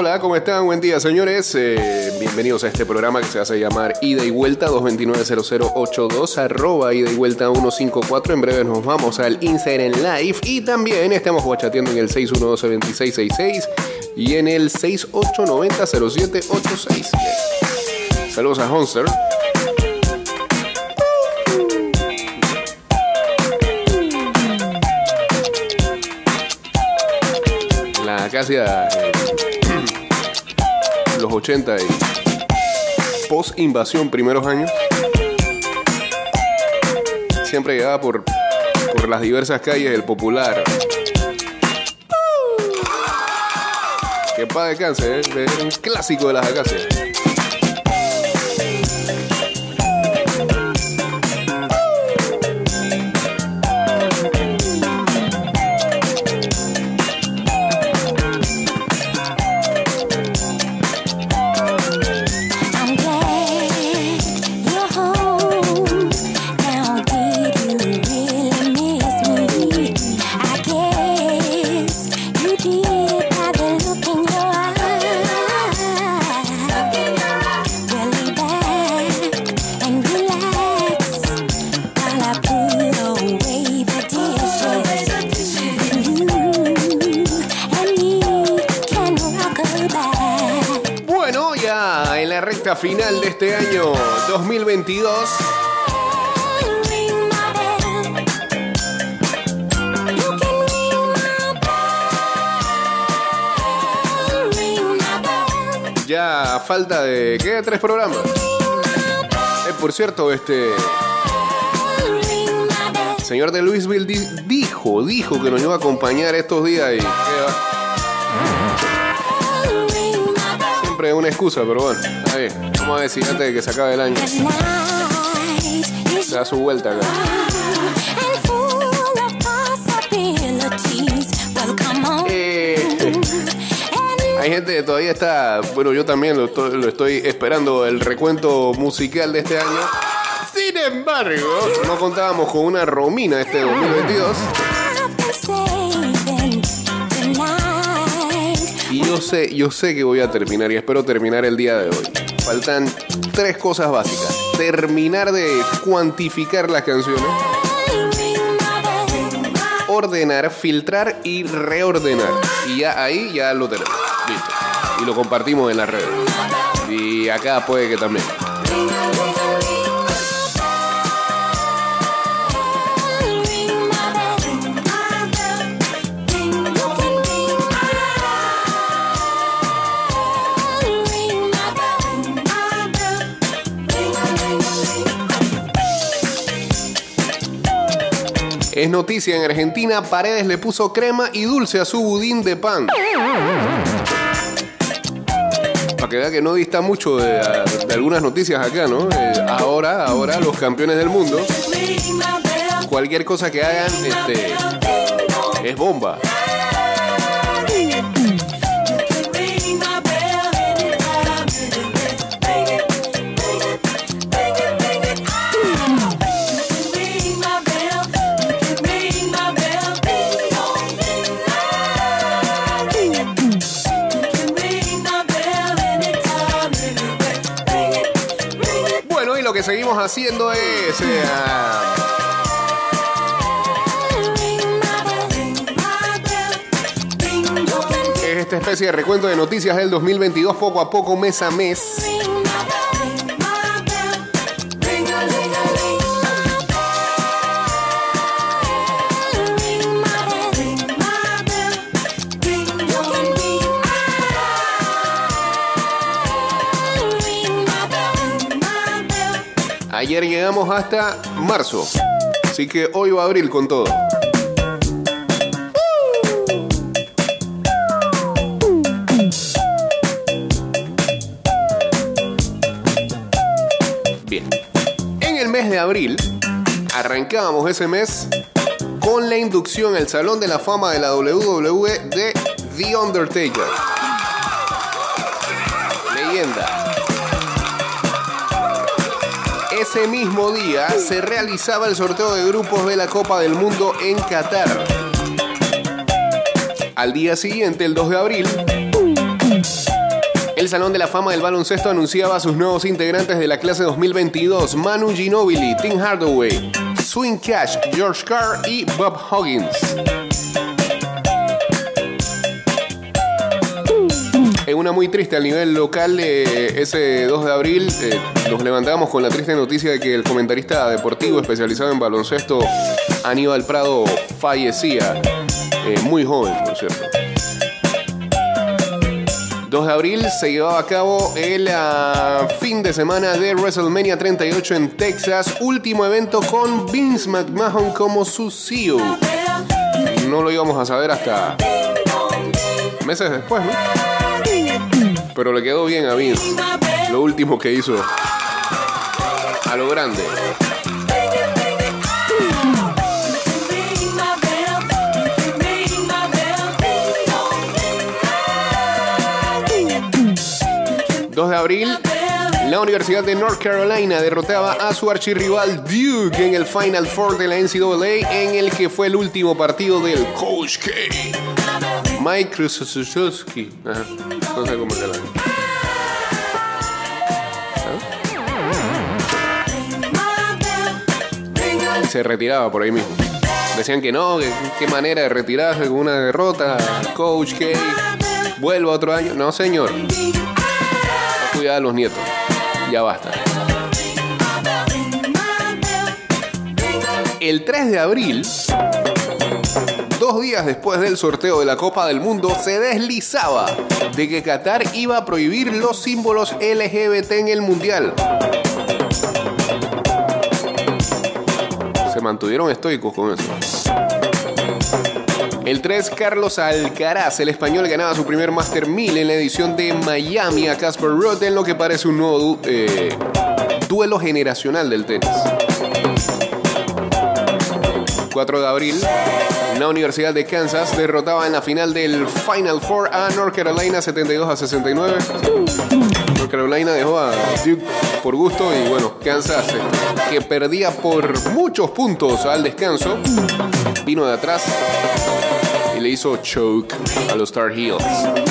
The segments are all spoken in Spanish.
Hola, ¿cómo están? Buen día, señores. Eh, bienvenidos a este programa que se hace llamar Ida y Vuelta 229-0082, arroba Ida y Vuelta 154. En breve nos vamos al Instagram Live y también estamos guachateando en el 612-2666 y en el 6890-0786. Saludos a Honster. La eh, los 80 y post invasión primeros años, siempre llegaba por, por las diversas calles del popular. Que pa' de cáncer, ¿eh? un clásico de las acacias. Final de este año 2022. Ring my bell. You can ring my bell. Ring my bell. Ya falta de. ¿Qué? Tres programas. Eh, por cierto, este. Señor de Louisville di- dijo, dijo que nos iba a acompañar estos días y. ¿qué Siempre es una excusa, pero bueno. Está bien. Vamos a ver si antes de que se acabe el año se da su vuelta acá. Eh, hay gente que todavía está. Bueno, yo también lo estoy, lo estoy esperando el recuento musical de este año. Sin embargo, no contábamos con una Romina este 2022. Yo sé, yo sé que voy a terminar y espero terminar el día de hoy. Faltan tres cosas básicas. Terminar de cuantificar las canciones, ordenar, filtrar y reordenar. Y ya ahí ya lo tenemos. Listo. Y lo compartimos en las redes. Y acá puede que también. Es noticia en Argentina, Paredes le puso crema y dulce a su budín de pan. Para que vea que no dista mucho de, algunas noticias acá, ¿no? Eh, ahora, ahora los campeones del mundo, cualquier cosa que hagan, este, es bomba. Haciendo es... eh, es esta especie de recuento de noticias del 2022 poco a poco, mes a mes. Ayer llegamos hasta marzo. Así que hoy va abril con todo. Bien. En el mes de abril, arrancábamos ese mes con la inducción al Salón de la Fama de la WWE de The Undertaker. Leyenda. Ese mismo día se realizaba el sorteo de grupos de la Copa del Mundo en Qatar. Al día siguiente, el 2 de abril, El Salón de la Fama del Baloncesto anunciaba a sus nuevos integrantes de la clase 2022, Manu Ginobili, Tim Hardaway, Swing Cash, George Carr y Bob Huggins. En una muy triste al nivel local, eh, ese 2 de abril eh, nos levantamos con la triste noticia de que el comentarista deportivo especializado en baloncesto, Aníbal Prado, fallecía eh, muy joven, por cierto. 2 de abril se llevaba a cabo el fin de semana de WrestleMania 38 en Texas, último evento con Vince McMahon como su CEO. No lo íbamos a saber hasta meses después, ¿no? Pero le quedó bien a Vince. Lo último que hizo a lo grande. Ring my bell, ring my bell, ding 2 de abril, la Universidad de North Carolina derrotaba a su archirrival Duke en el Final Four de la NCAA, en el que fue el último partido del Coach K. Mike Krzyzewski. Ajá, No sé cómo se llama. Y se retiraba por ahí mismo. Decían que no, que qué manera de retirarse con una derrota. Coach K. Vuelva otro año. No, señor. Cuidado a los nietos. Ya basta. El 3 de abril, dos días después del sorteo de la Copa del Mundo, se deslizaba de que Qatar iba a prohibir los símbolos LGBT en el Mundial. Se mantuvieron estoicos con eso. El 3, Carlos Alcaraz, el español, ganaba su primer Master 1000 en la edición de Miami a Casper Ruud en lo que parece un nuevo eh, duelo generacional del tenis. 4 de abril, la Universidad de Kansas derrotaba en la final del Final Four a North Carolina 72 a 69. North Carolina dejó a Duke por gusto y bueno, Kansas, eh, que perdía por muchos puntos al descanso, vino de atrás y le hizo choke a los Star Heels.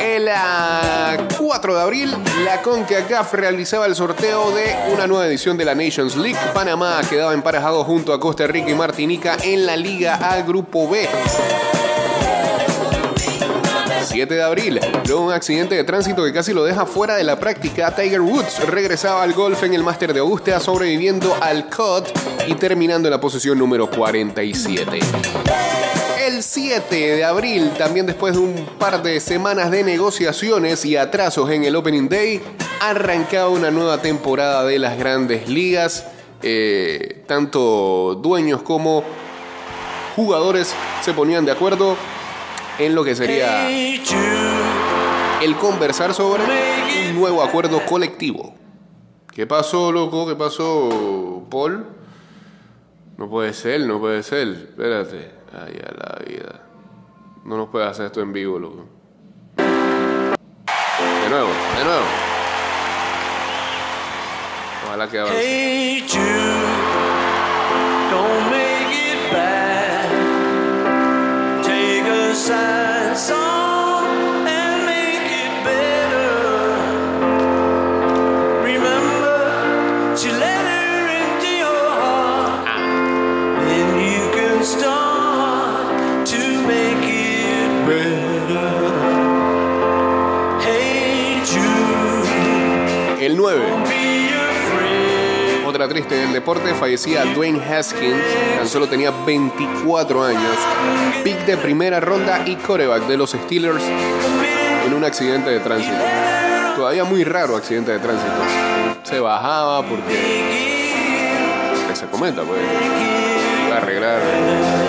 El ah, 4 de abril, la CONCACAF realizaba el sorteo de una nueva edición de la Nations League. Panamá quedaba emparejado junto a Costa Rica y Martinica en la Liga A Grupo B. 7 de abril, luego un accidente de tránsito que casi lo deja fuera de la práctica, Tiger Woods regresaba al golf en el Máster de Augusta, sobreviviendo al cut y terminando en la posición número 47. El 7 de abril, también después de un par de semanas de negociaciones y atrasos en el Opening Day, arrancaba una nueva temporada de las grandes ligas. Eh, tanto dueños como jugadores se ponían de acuerdo en lo que sería el conversar sobre un nuevo acuerdo colectivo. ¿Qué pasó, loco? ¿Qué pasó, Paul? No puede ser, no puede ser. Espérate. Ay, a la vida. No nos puede hacer esto en vivo, loco. De nuevo, de nuevo. Ojalá que avance. Otra triste del deporte, fallecía Dwayne Haskins, tan solo tenía 24 años, pick de primera ronda y coreback de los Steelers en un accidente de tránsito. Todavía muy raro accidente de tránsito. Se bajaba porque, se comenta, pues, arreglar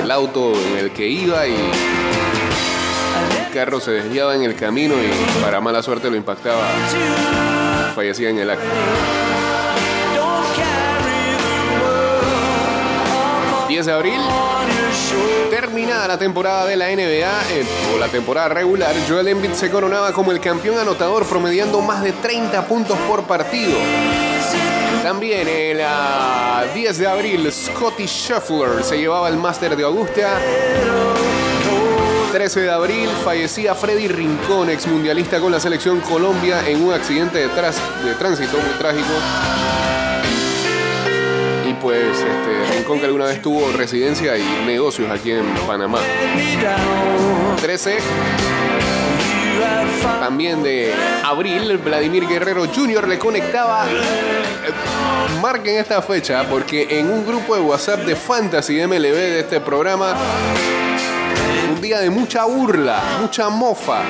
el auto en el que iba y el carro se desviaba en el camino y para mala suerte lo impactaba Fallecía en el acto. Don't carry the world 10 de abril, terminada la temporada de la NBA eh, o la temporada regular, Joel Embiid se coronaba como el campeón anotador promediando más de 30 puntos por partido. También el ah, 10 de abril, Scotty Scheffler se llevaba el Máster de Augusta 13 de abril fallecía Freddy Rincón, ex mundialista con la selección Colombia en un accidente de, tránsito muy trágico. Y pues este, Rincón que alguna vez tuvo residencia y negocios aquí en Panamá. 13 también de abril, Vladimir Guerrero Jr. le conectaba. eh, marquen esta fecha porque en un grupo de WhatsApp de Fantasy MLB de este programa, día de mucha burla, mucha mofa.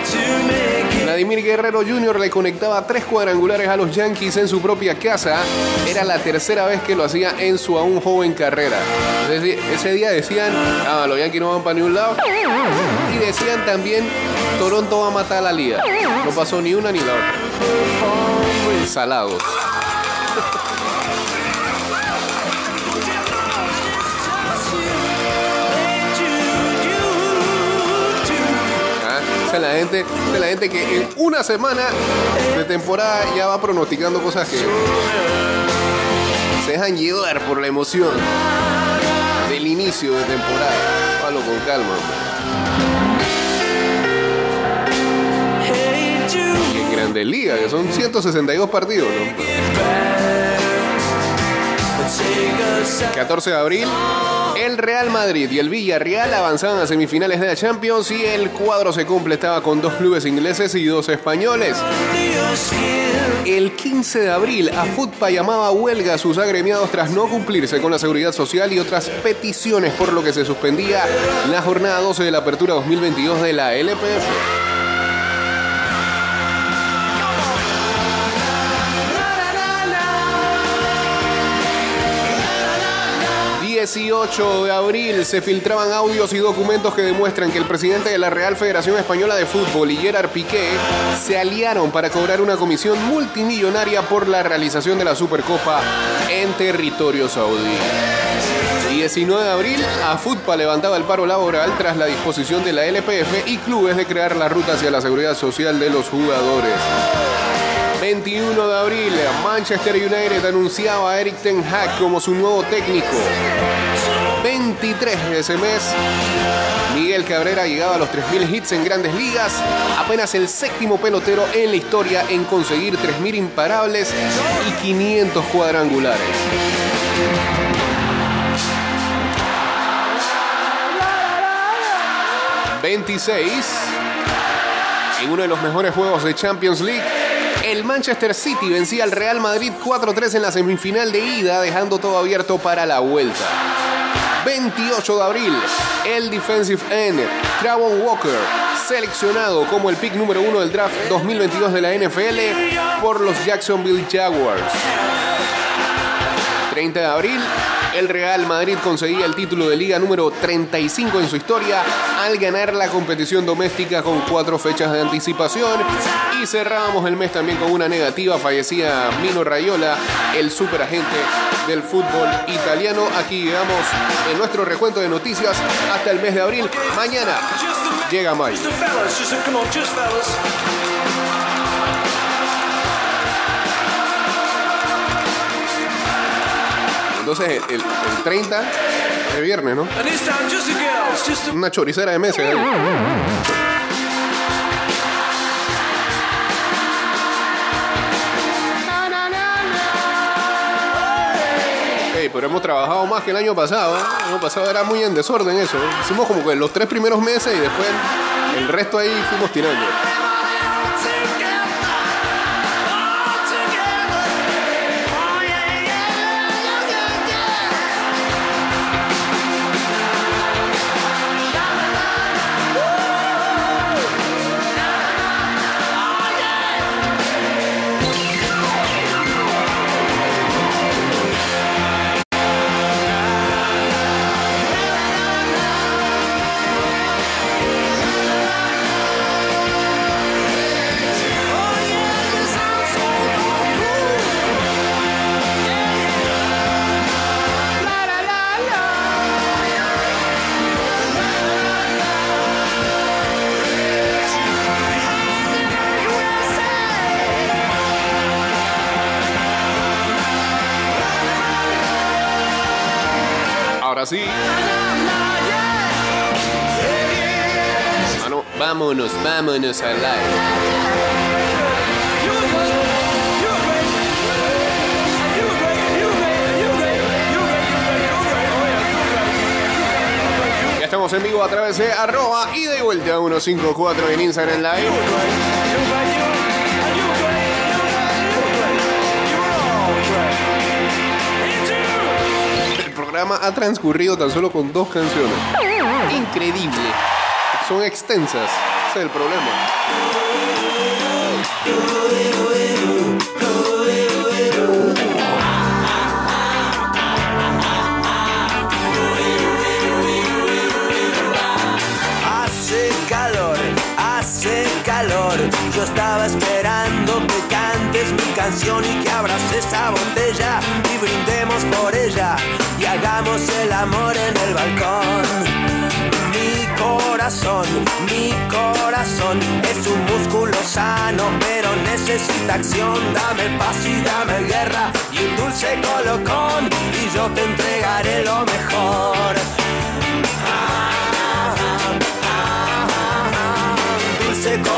Vladimir Guerrero Jr. le conectaba tres cuadrangulares a los Yankees en su propia casa. Era la tercera vez que lo hacía en su aún joven carrera. Ese día decían, ah, los Yankees no van para ni un lado. Y decían también, Toronto va a matar a la liga. No pasó ni una ni la otra. Salados. Gente, es la gente que en una semana de temporada ya va pronosticando cosas que se dejan llevar por la emoción del inicio de temporada. Palo con calma. hombre. Y en Grandes Ligas, que son 162 partidos. 14 de abril, el Real Madrid y el Villarreal avanzaban a semifinales de la Champions y el cuadro se completaba con dos clubes ingleses y dos españoles. El 15 de abril, AFUTPA llamaba a huelga a sus agremiados tras no cumplirse con la seguridad social y otras peticiones, por lo que se suspendía la jornada 12 de la apertura 2022 de la LPF. ...18 de abril se filtraban audios y documentos que demuestran que el presidente de la Real Federación Española de Fútbol y Gerard Piqué se aliaron para cobrar una comisión multimillonaria por la realización de la Supercopa en territorio saudí. 19 de abril, AFUTPA levantaba el paro laboral tras la disposición de la LPF y clubes de crear la ruta hacia la seguridad social de los jugadores. 21 de abril, Manchester United anunciaba a Eric Ten Hag como su nuevo técnico. 23 de ese mes, Miguel Cabrera llegaba a los 3.000 hits en grandes ligas, apenas el séptimo pelotero en la historia en conseguir 3.000 imparables y 500 cuadrangulares. ...26... En uno de los mejores juegos de Champions League... El Manchester City vencía al Real Madrid 4-3 en la semifinal de ida, dejando todo abierto para la vuelta. 28 de abril, el defensive end Travon Walker, seleccionado como el pick número uno del draft 2022 de la NFL por los Jacksonville Jaguars. 30 de abril, el Real Madrid conseguía el título de liga número 35 en su historia al ganar la competición doméstica con cuatro fechas de anticipación. Y cerrábamos el mes también con una negativa. Fallecía Mino Rayola, el superagente del fútbol italiano. Aquí llegamos en nuestro recuento de noticias hasta el mes de abril. Mañana llega mayo. Entonces el, el- el 30 de viernes, ¿no? Una choricera de meses. ¿eh? Pero hemos trabajado más que el año pasado. ¿eh? El año pasado era muy en desorden eso. Hicimos como que los tres primeros meses y después el resto ahí fuimos tirando. Were great. Ya estamos en vivo a través de arroba y de vuelta 154 en Instagram Live. El programa ha transcurrido tan solo con dos canciones. Increíble. Son extensas. Ese es el problema. Hace calor, hace calor. Yo estaba esperando que cantes mi canción y que abras esa botella y brindemos por ella y hagamos el amor en el balcón. Mi corazón, es un músculo sano, pero necesita acción. Dame paz y dame guerra y un dulce colocón y yo te entregaré lo mejor.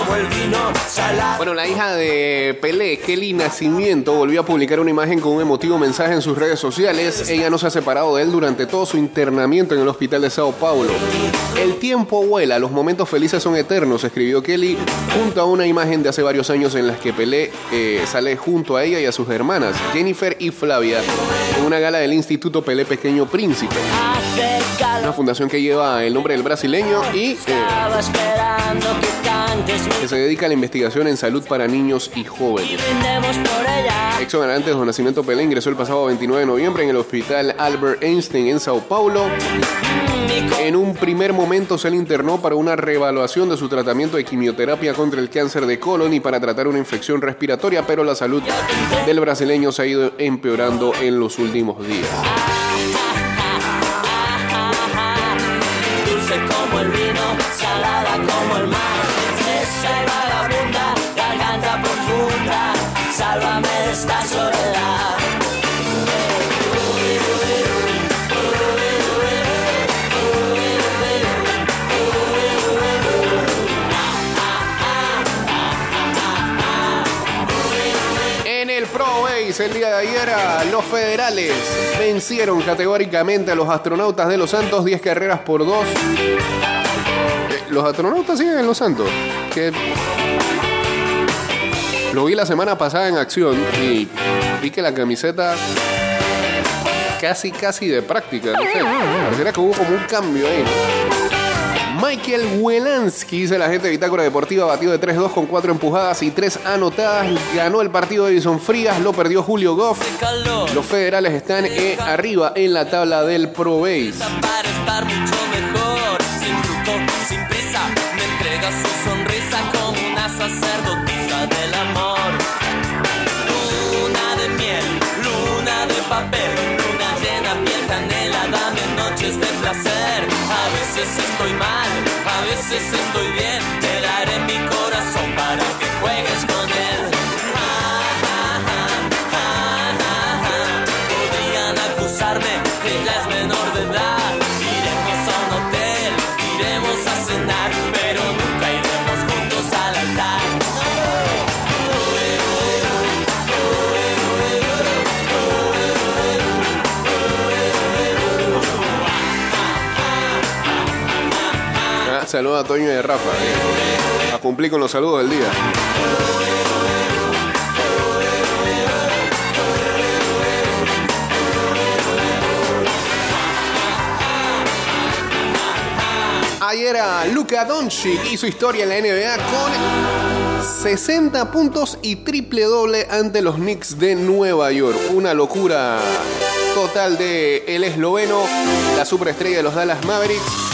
Como el vino, salado. Bueno, la hija de Pelé, Kelly Nacimiento, volvió a publicar una imagen con un emotivo mensaje en sus redes sociales. Ella no se ha separado de él durante todo su internamiento en el hospital de Sao Paulo. El tiempo vuela, los momentos felices son eternos, escribió Kelly junto a una imagen de hace varios años en las que Pelé eh, sale junto a ella y a sus hermanas, Jennifer y Flavia, en una gala del Instituto Pelé Pequeño Príncipe. Una fundación que lleva el nombre del brasileño y... eh, Estaba esperando que se dedica a la investigación en salud para niños y jóvenes. Exxon antes de Nacimiento Pelé ingresó el pasado 29 de noviembre en el hospital Albert Einstein en Sao Paulo. En un primer momento se le internó para una reevaluación de su tratamiento de quimioterapia contra el cáncer de colon y para tratar una infección respiratoria, pero la salud del brasileño se ha ido empeorando en los últimos días. El día de ayer los federales vencieron categóricamente a los astronautas de Los Santos 10 carreras por 2. Los astronautas siguen en Los Santos. Lo vi la semana pasada en acción y vi que la camiseta casi casi de práctica, no sé. Pareciera que hubo como un cambio ahí. Michael Welansky, dice la gente de Bitácora Deportiva, batió de 3-2 con 4 empujadas y 3 anotadas. Ganó el partido de Edison Frías, lo perdió Julio Goff. Los federales están eh, arriba en la tabla del Pro Base. luna de papel, luna llena, piel canela, dame noches de placer. A veces estoy mal, a veces estoy bien. Saludos a Toño y a Rafa. A cumplir con los saludos del día. Ayer a Luka Doncic hizo historia en la NBA con 60 puntos y triple doble ante los Knicks de Nueva York. Una locura total de el esloveno, la superestrella de los Dallas Mavericks.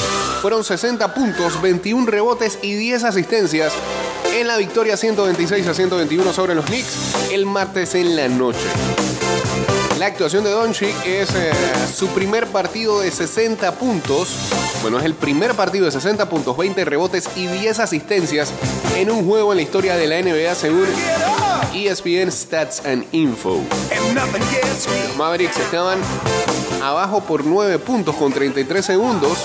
Fueron 60 puntos, 21 rebotes y 10 asistencias en la victoria 126 a 121 sobre los Knicks el martes en la noche. La actuación de Doncic es eh, su primer partido de 60 puntos. Bueno, es el primer partido de 60 puntos, 20 rebotes y 10 asistencias en un juego en la historia de la NBA según ESPN Stats and Info. Los Mavericks estaban abajo por 9 puntos con 33 segundos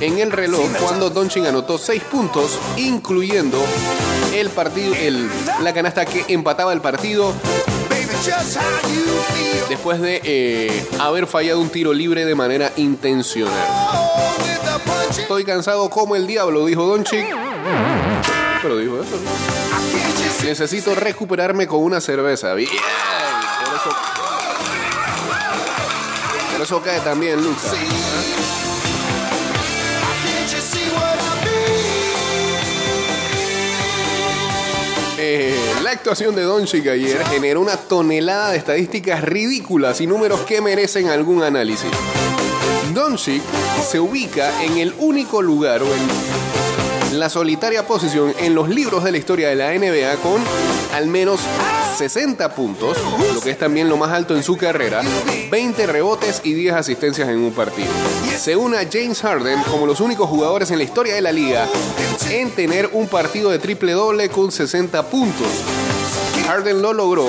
en el reloj cuando Doncic anotó 6 puntos, incluyendo el partido, el- la canasta que empataba el partido después de eh, haber fallado un tiro libre de manera intencional. Estoy cansado como el diablo, dijo Doncic. Pero dijo eso. ¿no? Necesito recuperarme con una cerveza. Bien. Por eso, por eso cae también Lucas. Eh, la actuación de Doncic ayer generó una tonelada de estadísticas ridículas y números que merecen algún análisis. Doncic se ubica en el único lugar o en la solitaria posición en los libros de la historia de la NBA con al menos 60 puntos, lo que es también lo más alto en su carrera, 20 rebotes y 10 asistencias en un partido. Se une a James Harden como los únicos jugadores en la historia de la liga en tener un partido de triple doble con 60 puntos. Harden lo logró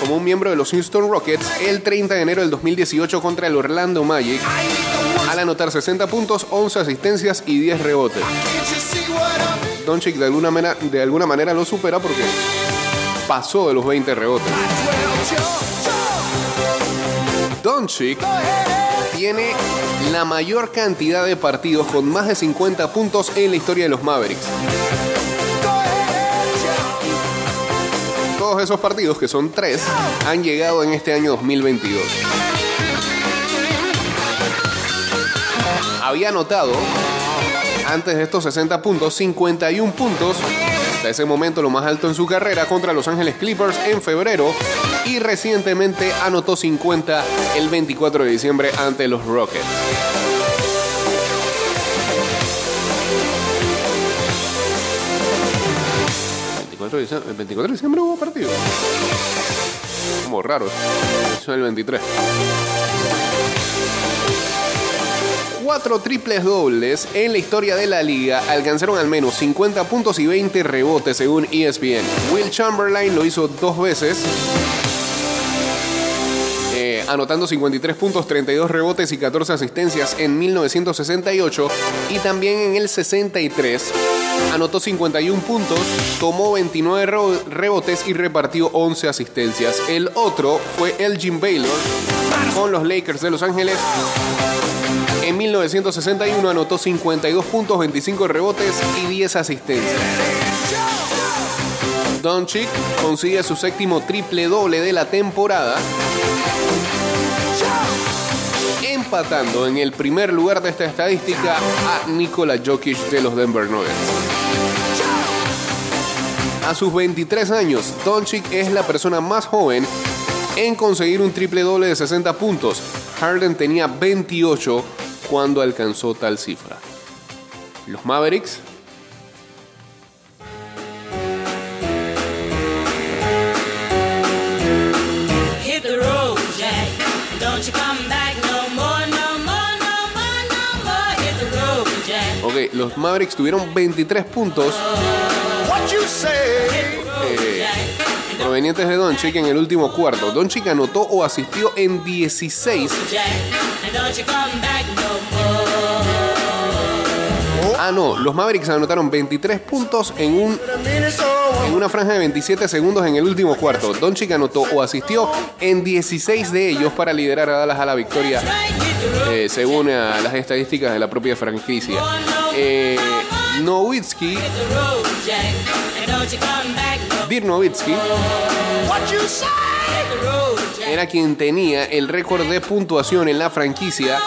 como un miembro de los Houston Rockets el 30 de enero del 2018 contra el Orlando Magic al anotar 60 puntos, 11 asistencias y 10 rebotes. Doncic de alguna, manera, de alguna manera lo supera porque pasó de los 20 rebotes. Doncic tiene la mayor cantidad de partidos con más de 50 puntos en la historia de los Mavericks. Todos esos partidos, que son tres, han llegado en este año 2022. Había anotado, antes de estos 60 puntos, 51 puntos. Hasta ese momento lo más alto en su carrera contra Los Ángeles Clippers en febrero. Y recientemente anotó 50 el 24 de diciembre ante los Rockets. el 24 de diciembre hubo partido. Como raro. El 23. Cuatro triples dobles en la historia de la liga alcanzaron al menos 50 puntos y 20 rebotes según ESPN. Will Chamberlain lo hizo dos veces. eh, anotando 53 puntos, 32 rebotes y 14 asistencias en 1968 y también en el 63 anotó 51 puntos, tomó 29 ro- rebotes y repartió 11 asistencias. El otro fue Elgin Baylor con los Lakers de Los Ángeles. En 1961 anotó 52 puntos, 25 rebotes y 10 asistencias. Doncic consigue su séptimo triple doble de la temporada, empatando en el primer lugar de esta estadística a Nikola Jokic de los Denver Nuggets. A sus 23 años, Doncic es la persona más joven en conseguir un triple doble de 60 puntos. Harden tenía 28 cuando alcanzó tal cifra. Los Mavericks. Ok, los Mavericks tuvieron 23 puntos eh, provenientes de Doncic en el último cuarto. Doncic anotó o asistió en 16. Ah, no, los Mavericks anotaron 23 puntos en, un, en una franja de 27 segundos en el último cuarto. Doncic anotó o asistió en 16 de ellos para liderar a Dallas a la victoria, eh, según las estadísticas de la propia franquicia. Eh, Nowitzki, Dirk Nowitzki, era quien tenía el récord de puntuación en la franquicia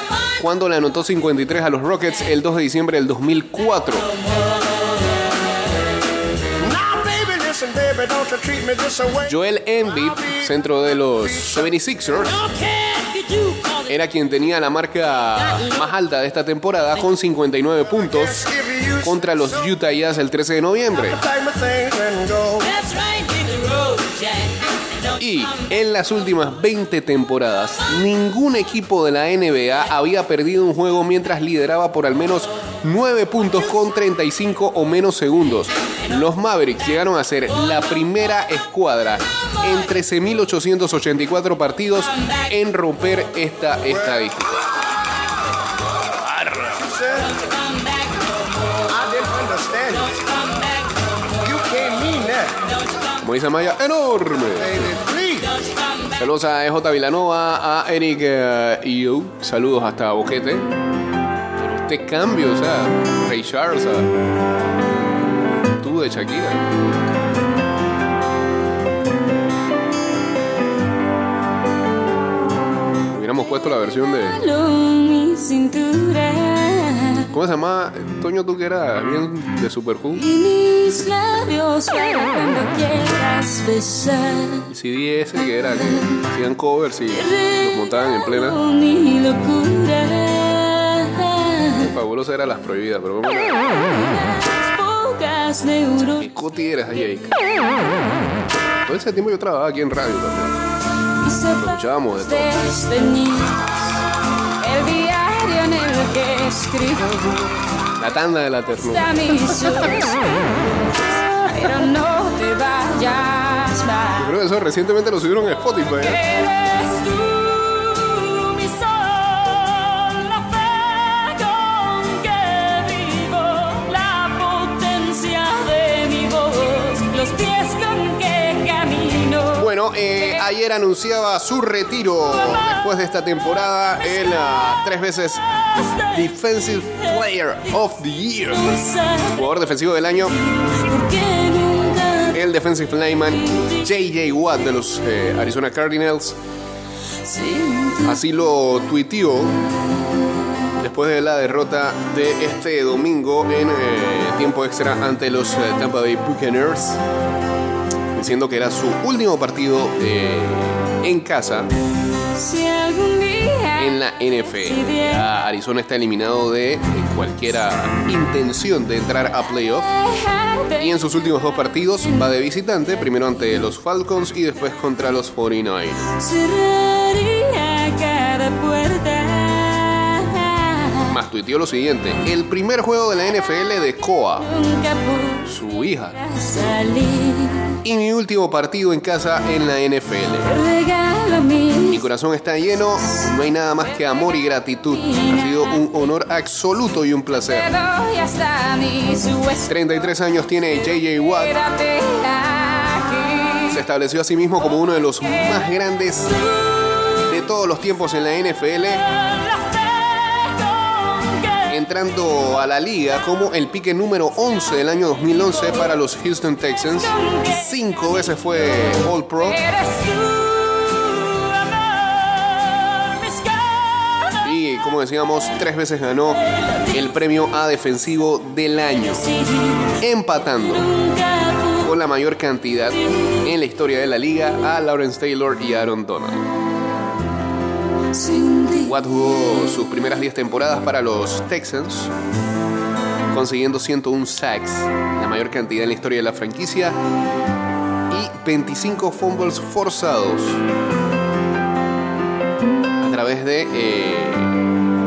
cuando le anotó 53 a los Rockets el 2 de diciembre del 2004. Now, baby, listen, baby, don't you treat me this away. Joel Embiid, centro de los 76ers, Don't care if you call it. era quien tenía la marca más alta de esta temporada con 59 puntos contra los Utah Jazz el 13 de noviembre. Y en las últimas 20 temporadas, ningún equipo de la NBA había perdido un juego mientras lideraba por al menos 9 puntos con 35 o menos segundos. Los Mavericks llegaron a ser la primera escuadra en 13.884 partidos en romper esta estadística. Moisés Maya, enorme. Saludos a EJ Vilanova, a Eric eh, Iu. Saludos hasta Boquete. Pero este cambio, o sea, Ray Charles, o sea, tú de Shakira. Hubiéramos puesto la versión de. ¿Cómo se llama? Toño, tú que eras bien de Super Who. y mis labios para cuando quieras besar. El CD ese que era que hacían covers y los montaban en plena. Mi locura. Fabulosa era las prohibidas, pero ¿cómo era? Las pocas neuronas. ¿Qué coti eres ahí? Todo ese tiempo yo trabajaba aquí en radio también. escuchábamos de todo. Escribo La tanda de la ternura. Pero no te vayas más. Creo que eso recientemente lo subieron a Spotify. ¿eh? Eh, ayer anunciaba su retiro después de esta temporada. El ah, tres veces Defensive Player of the Year. Jugador defensivo del año, el defensive lineman JJ Watt de los eh, Arizona Cardinals. Así lo tuiteó después de la derrota de este domingo en eh, tiempo extra ante los Tampa Bay Buccaneers, diciendo que era su último partido eh, en casa en la NFL. Ya Arizona está eliminado de eh, cualquier intención de entrar a playoff. Y en sus últimos dos partidos va de visitante, primero ante los Falcons y después contra los 49ers. Más tuiteó lo siguiente, el primer juego de la NFL de Coa, su hija, y mi último partido en casa en la NFL. Mi corazón está lleno, no hay nada más que amor y gratitud. Ha sido un honor absoluto y un placer. doy hasta mis huesos. 33 años tiene JJ Watt. Se estableció a sí mismo como uno de los más grandes de todos los tiempos en la NFL, entrando a la liga como el pique número 11 del año 2011 para los Houston Texans. Cinco veces fue All Pro y, como decíamos, tres veces ganó el premio a defensivo del año, empatando con la mayor cantidad en la historia de la liga a Lawrence Taylor y Aaron Donald. Watt jugó sus primeras 10 temporadas para los Texans, consiguiendo 101 sacks, la mayor cantidad en la historia de la franquicia, y 25 fumbles forzados a través de eh,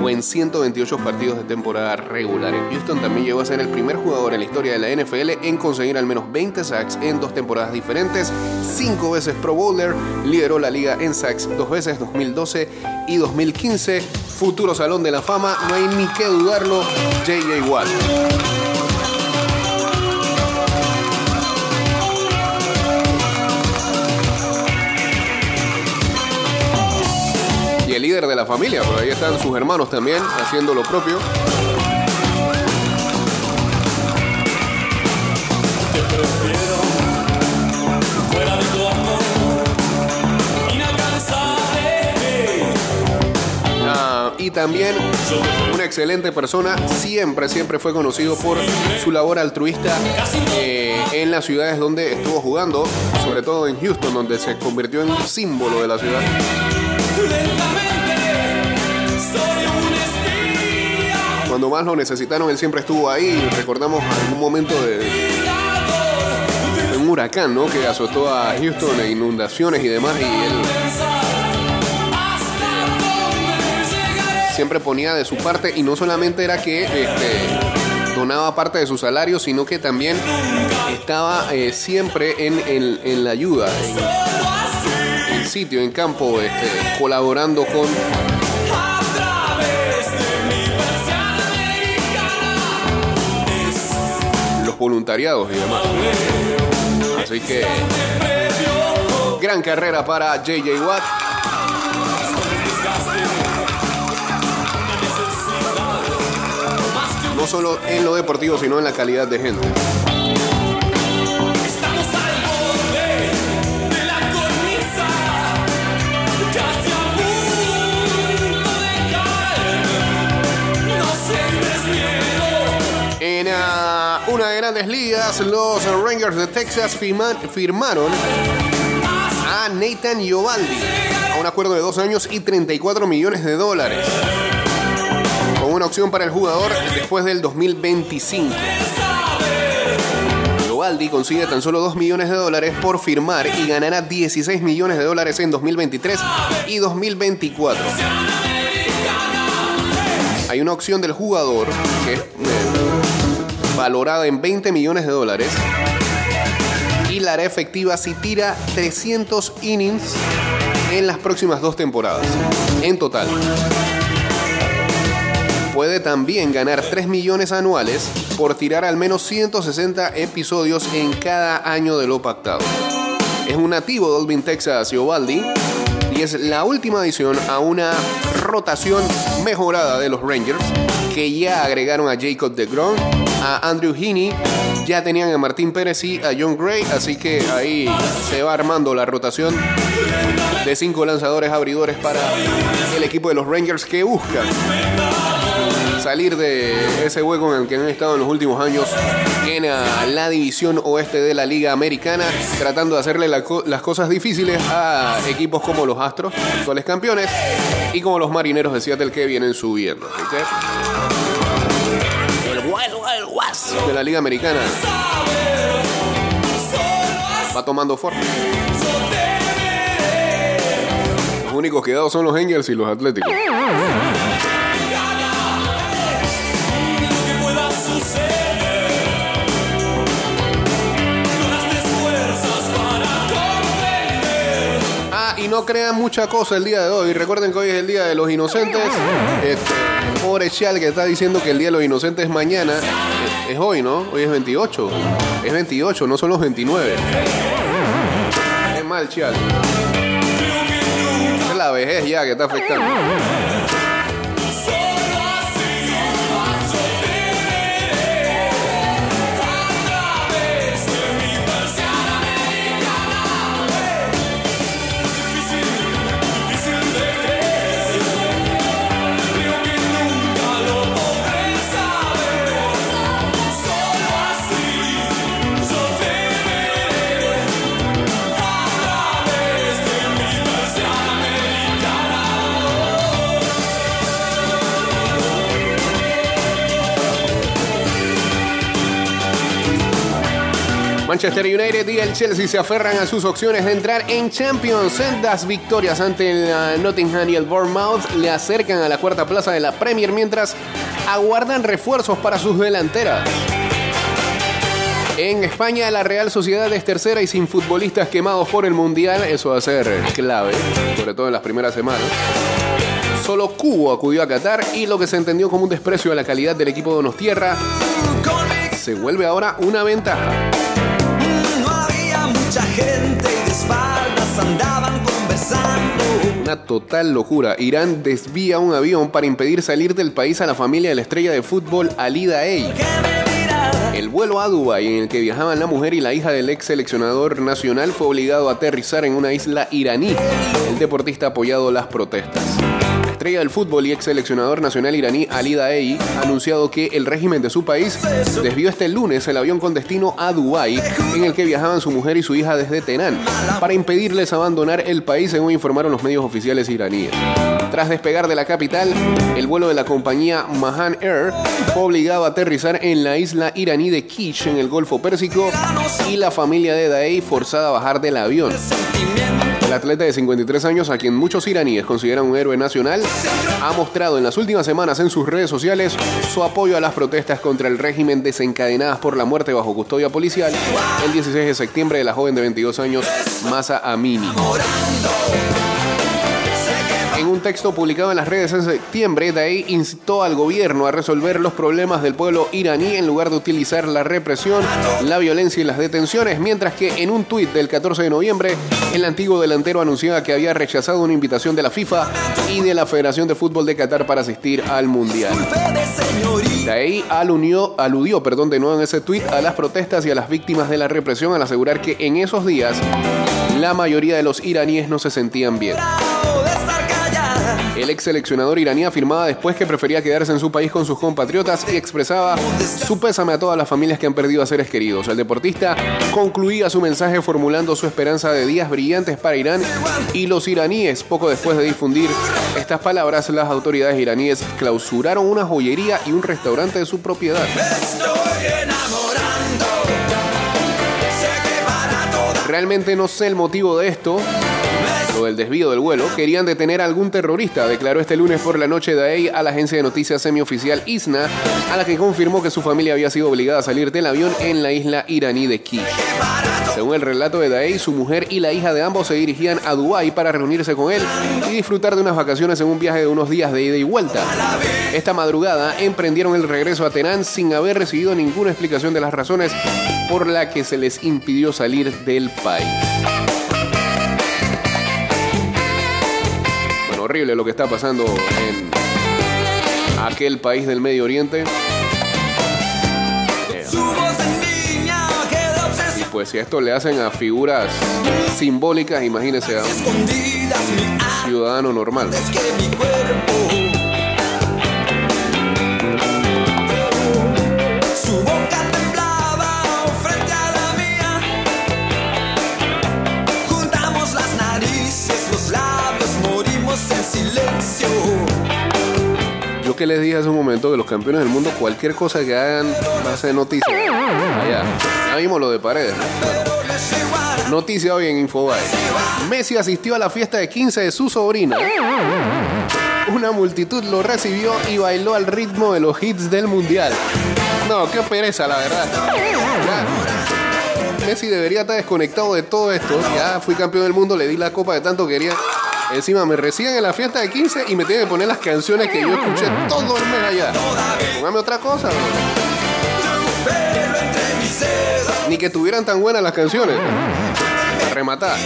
o en 128 partidos de temporada regular. Houston también llegó a ser el primer jugador en la historia de la NFL en conseguir al menos 20 sacks en dos temporadas diferentes, cinco veces Pro Bowler, lideró la liga en sacks dos veces, 2012 y 2015. Futuro Salón de la Fama, no hay ni que dudarlo, JJ Watt. Líder de la familia, por ahí están sus hermanos también haciendo lo propio. Ah, y también una excelente persona, siempre, siempre fue conocido por su labor altruista eh, en las ciudades donde estuvo jugando, sobre todo en Houston, donde se convirtió en un símbolo de la ciudad. Cuando más lo necesitaron, él siempre estuvo ahí. Recordamos algún momento de, un huracán, ¿no? Que azotó a Houston e inundaciones y demás, y él siempre ponía de su parte y no solamente era que este, donaba parte de su salario, sino que también estaba eh, siempre en, la ayuda, en, en sitio, en campo, este, colaborando con voluntariados y demás. Así que gran carrera para JJ Watt. No solo en lo deportivo, sino en la calidad de gente. Grandes ligas, los Rangers de Texas firma- firmaron a Nathan Iovaldi a un acuerdo de dos años y 34 millones de dólares. Con una opción para el jugador después del 2025. Iovaldi consigue tan solo 2 millones de dólares por firmar y ganará 16 millones de dólares en 2023 y 2024. Hay una opción del jugador que es eh, valorada en 20 millones de dólares y la hará efectiva si tira 300 innings en las próximas dos temporadas. En total. Puede también ganar 3 millones anuales por tirar al menos 160 episodios en cada año de lo pactado. Es un nativo de Dolphin, Texas, Iovaldi, y es la última adición a una rotación mejorada de los Rangers, que ya agregaron a Jacob DeGrom, a Andrew Heaney, ya tenían a Martín Pérez y a John Gray, así que ahí se va armando la rotación de cinco lanzadores abridores para el equipo de los Rangers que buscan salir de ese hueco en el que han estado en los últimos años en la división oeste de la Liga Americana, tratando de hacerle la co- las cosas difíciles a equipos como los Astros, actuales campeones, y como los Marineros de Seattle que vienen subiendo. El guas de la Liga Americana va tomando forma. Los únicos quedados son los Angels y los Atléticos. No crean mucha cosa el día de hoy. Recuerden que hoy es el día de los inocentes. Este, pobre Chal que está diciendo que el día de los inocentes es mañana. Es, es hoy, ¿no? Hoy es 28. Es 28, no son los 29. Es mal, Chal. Es la vejez ya que está afectando. Manchester United y el Chelsea se aferran a sus opciones de entrar en Champions. Sendas victorias ante el uh, Nottingham y el Bournemouth le acercan a la cuarta plaza de la Premier mientras aguardan refuerzos para sus delanteras. En España la Real Sociedad es tercera y sin futbolistas quemados por el Mundial. Eso va a ser clave, sobre todo en las primeras semanas. Solo Cubo acudió a Qatar y lo que se entendió como un desprecio a la calidad del equipo de Donostierra se vuelve ahora una ventaja. Gente y de espaldas andaban conversando. Una total locura. Irán desvía un avión para impedir salir del país a la familia de la estrella de fútbol Ali Daei. Que me miraba. El vuelo a Dubái en el que viajaban la mujer y la hija del ex seleccionador nacional fue obligado a aterrizar en una isla iraní. El deportista ha apoyado las protestas. La estrella del fútbol y ex seleccionador nacional iraní Ali Daei ha anunciado que el régimen de su país desvió este lunes el avión con destino a Dubái en el que viajaban su mujer y su hija desde Teherán para impedirles abandonar el país según informaron los medios oficiales iraníes. Tras despegar de la capital, el vuelo de la compañía Mahan Air fue obligado a aterrizar en la isla iraní de Kish en el Golfo Pérsico y la familia de Daei forzada a bajar del avión. El atleta de 53 años, a quien muchos iraníes consideran un héroe nacional, ha mostrado en las últimas semanas en sus redes sociales su apoyo a las protestas contra el régimen desencadenadas por la muerte bajo custodia policial el 16 de septiembre de la joven de 22 años, Masa Amini. En un texto publicado en las redes en septiembre, Day instó al gobierno a resolver los problemas del pueblo iraní en lugar de utilizar la represión, la violencia y las detenciones, mientras que en un tuit del 14 de noviembre, el antiguo delantero anunciaba que había rechazado una invitación de la FIFA y de la Federación de Fútbol de Qatar para asistir al Mundial. Day aludió, aludió perdón, de nuevo en ese tuit a las protestas y a las víctimas de la represión al asegurar que en esos días la mayoría de los iraníes no se sentían bien. El ex seleccionador iraní afirmaba después que prefería quedarse en su país con sus compatriotas y expresaba su pésame a todas las familias que han perdido a seres queridos. El deportista concluía su mensaje formulando su esperanza de días brillantes para Irán y los iraníes. Poco después de difundir estas palabras, las autoridades iraníes clausuraron una joyería y un restaurante de su propiedad. Realmente no sé el motivo de esto, lo del desvío del vuelo. Querían detener a algún terrorista, declaró este lunes por la noche Daei a la agencia de noticias semioficial ISNA, a la que confirmó que su familia había sido obligada a salir del avión en la isla iraní de Kish. Según el relato de Daei, su mujer y la hija de ambos se dirigían a Dubái para reunirse con él y disfrutar de unas vacaciones en un viaje de unos días de ida y vuelta. Esta madrugada emprendieron el regreso a Teherán sin haber recibido ninguna explicación de las razones por la que se les impidió salir del país. Lo que está pasando en aquel país del Medio Oriente. Y pues si esto le hacen a figuras simbólicas, imagínese a un ciudadano normal. Que les dije hace un momento que los campeones del mundo, cualquier cosa que hagan va a ser noticia. Allá. Ya vimos lo de paredes. ¿no? Noticia hoy en Infobae. Messi asistió a la fiesta de 15 de su sobrina. Una multitud lo recibió y bailó al ritmo de los hits del mundial. No, qué pereza, la verdad. Messi debería estar desconectado de todo esto. Ya fui campeón del mundo, le di la copa de tanto que quería. Encima me reciben en la fiesta de 15 y me tienen que poner las canciones que yo escuché todo el mes allá. Póngame otra cosa. Ni que tuvieran tan buenas las canciones. Rematar.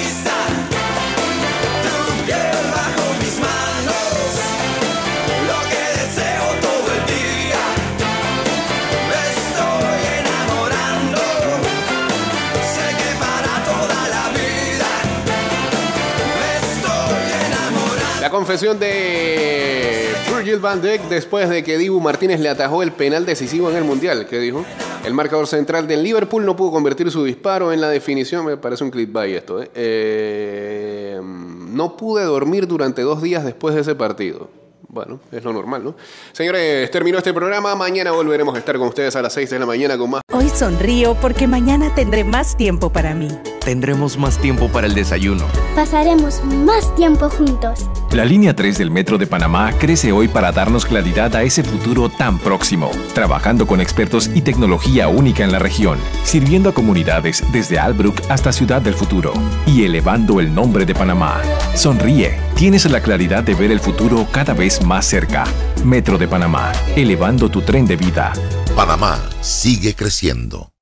Confesión de Virgil van Dijk después de que Dibu Martínez le atajó el penal decisivo en el Mundial. ¿Qué dijo? El marcador central del Liverpool no pudo convertir su disparo en la definición. Me parece un clickbait esto. ¿eh? Eh, no pude dormir durante dos días después de ese partido. Bueno, es lo normal, ¿no? Señores, terminó este programa. Mañana volveremos a estar con ustedes a las 6 de la mañana con más. Hoy sonrío porque mañana tendré más tiempo para mí. Tendremos más tiempo para el desayuno. Pasaremos más tiempo juntos. La línea 3 del Metro de Panamá crece hoy para darnos claridad a ese futuro tan próximo, trabajando con expertos y tecnología única en la región, sirviendo a comunidades desde Albrook hasta Ciudad del Futuro y elevando el nombre de Panamá. Sonríe, tienes la claridad de ver el futuro cada vez más cerca. Metro de Panamá, elevando tu tren de vida. Panamá sigue creciendo.